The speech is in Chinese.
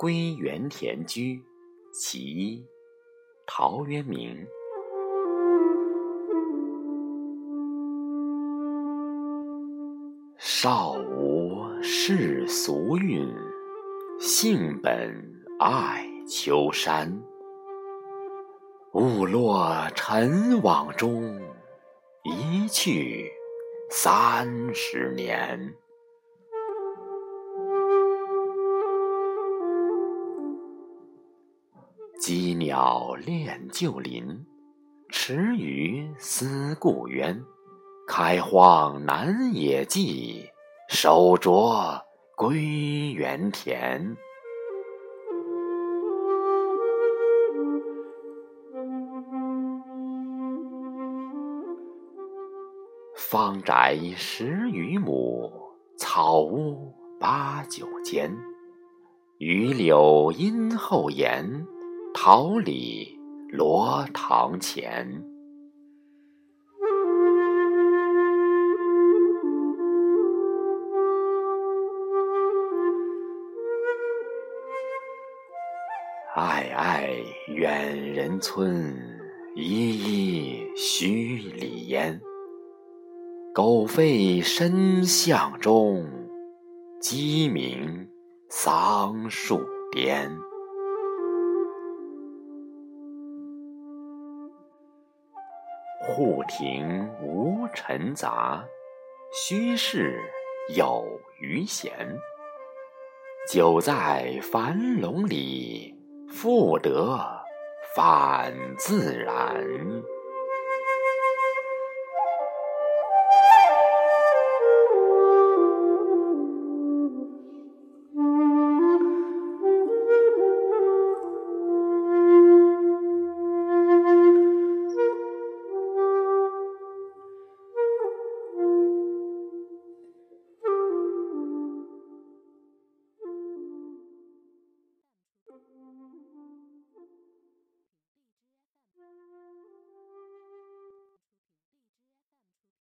归园田居》其一，陶渊明。少无世俗韵，性本爱丘山。误落尘网中，一去三十年。羁鸟恋旧林，池鱼思故渊。开荒南野际，守拙归园田。方宅十余亩，草屋八九间。榆柳荫后檐，桃李罗堂前。暧暧远人村，依依墟里烟。狗吠深巷中，鸡鸣桑树颠。户庭无尘杂，虚室有余闲。久在樊笼里，复得返自然。